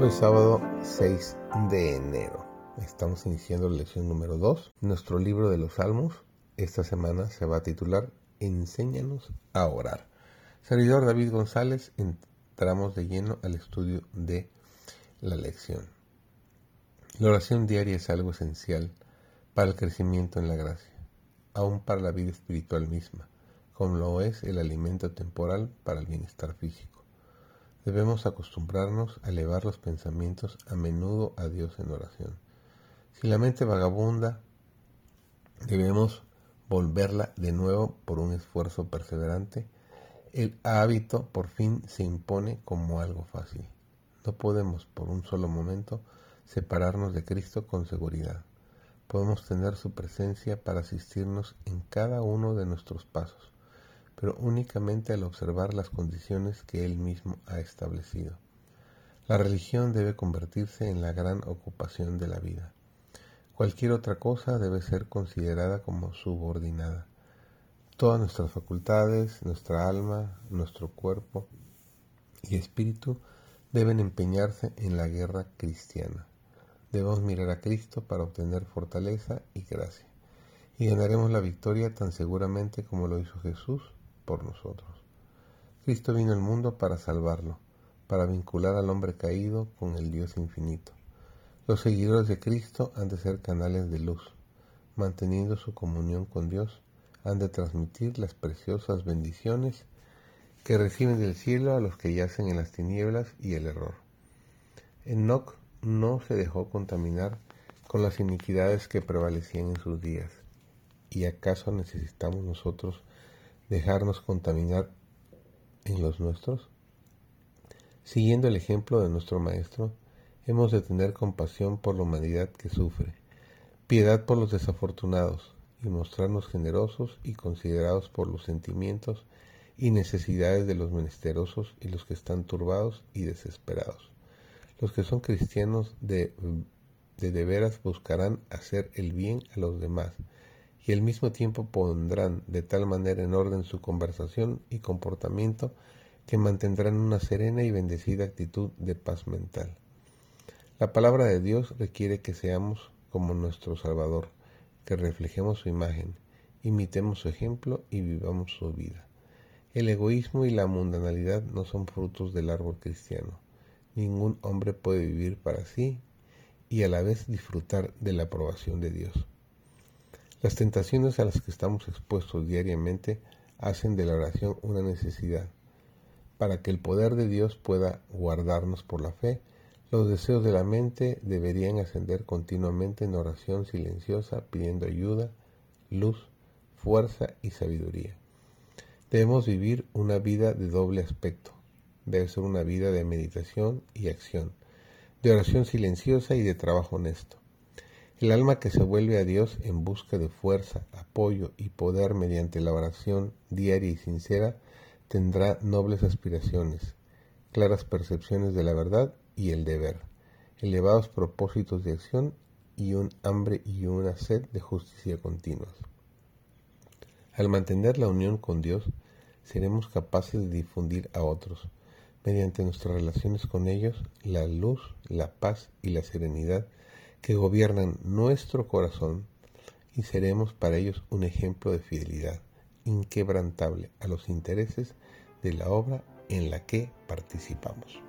Hoy sábado 6 de enero. Estamos iniciando la lección número 2. Nuestro libro de los Salmos esta semana se va a titular Enséñanos a orar. Servidor David González, entramos de lleno al estudio de la lección. La oración diaria es algo esencial para el crecimiento en la gracia, aún para la vida espiritual misma, como lo es el alimento temporal para el bienestar físico. Debemos acostumbrarnos a elevar los pensamientos a menudo a Dios en oración. Si la mente vagabunda, debemos volverla de nuevo por un esfuerzo perseverante. El hábito por fin se impone como algo fácil. No podemos por un solo momento separarnos de Cristo con seguridad. Podemos tener su presencia para asistirnos en cada uno de nuestros pasos pero únicamente al observar las condiciones que él mismo ha establecido. La religión debe convertirse en la gran ocupación de la vida. Cualquier otra cosa debe ser considerada como subordinada. Todas nuestras facultades, nuestra alma, nuestro cuerpo y espíritu deben empeñarse en la guerra cristiana. Debemos mirar a Cristo para obtener fortaleza y gracia. Y ganaremos la victoria tan seguramente como lo hizo Jesús por nosotros. Cristo vino al mundo para salvarlo, para vincular al hombre caído con el Dios infinito. Los seguidores de Cristo han de ser canales de luz, manteniendo su comunión con Dios, han de transmitir las preciosas bendiciones que reciben del cielo a los que yacen en las tinieblas y el error. Enoch no se dejó contaminar con las iniquidades que prevalecían en sus días. ¿Y acaso necesitamos nosotros dejarnos contaminar en los nuestros? Siguiendo el ejemplo de nuestro Maestro, hemos de tener compasión por la humanidad que sufre, piedad por los desafortunados y mostrarnos generosos y considerados por los sentimientos y necesidades de los menesterosos y los que están turbados y desesperados. Los que son cristianos de de, veras buscarán hacer el bien a los demás, y al mismo tiempo pondrán de tal manera en orden su conversación y comportamiento que mantendrán una serena y bendecida actitud de paz mental. La palabra de Dios requiere que seamos como nuestro Salvador, que reflejemos su imagen, imitemos su ejemplo y vivamos su vida. El egoísmo y la mundanalidad no son frutos del árbol cristiano. Ningún hombre puede vivir para sí y a la vez disfrutar de la aprobación de Dios. Las tentaciones a las que estamos expuestos diariamente hacen de la oración una necesidad. Para que el poder de Dios pueda guardarnos por la fe, los deseos de la mente deberían ascender continuamente en oración silenciosa pidiendo ayuda, luz, fuerza y sabiduría. Debemos vivir una vida de doble aspecto. Debe ser una vida de meditación y acción, de oración silenciosa y de trabajo honesto. El alma que se vuelve a Dios en busca de fuerza, apoyo y poder mediante la oración diaria y sincera tendrá nobles aspiraciones, claras percepciones de la verdad y el deber, elevados propósitos de acción y un hambre y una sed de justicia continuas. Al mantener la unión con Dios, seremos capaces de difundir a otros, mediante nuestras relaciones con ellos, la luz, la paz y la serenidad que gobiernan nuestro corazón y seremos para ellos un ejemplo de fidelidad inquebrantable a los intereses de la obra en la que participamos.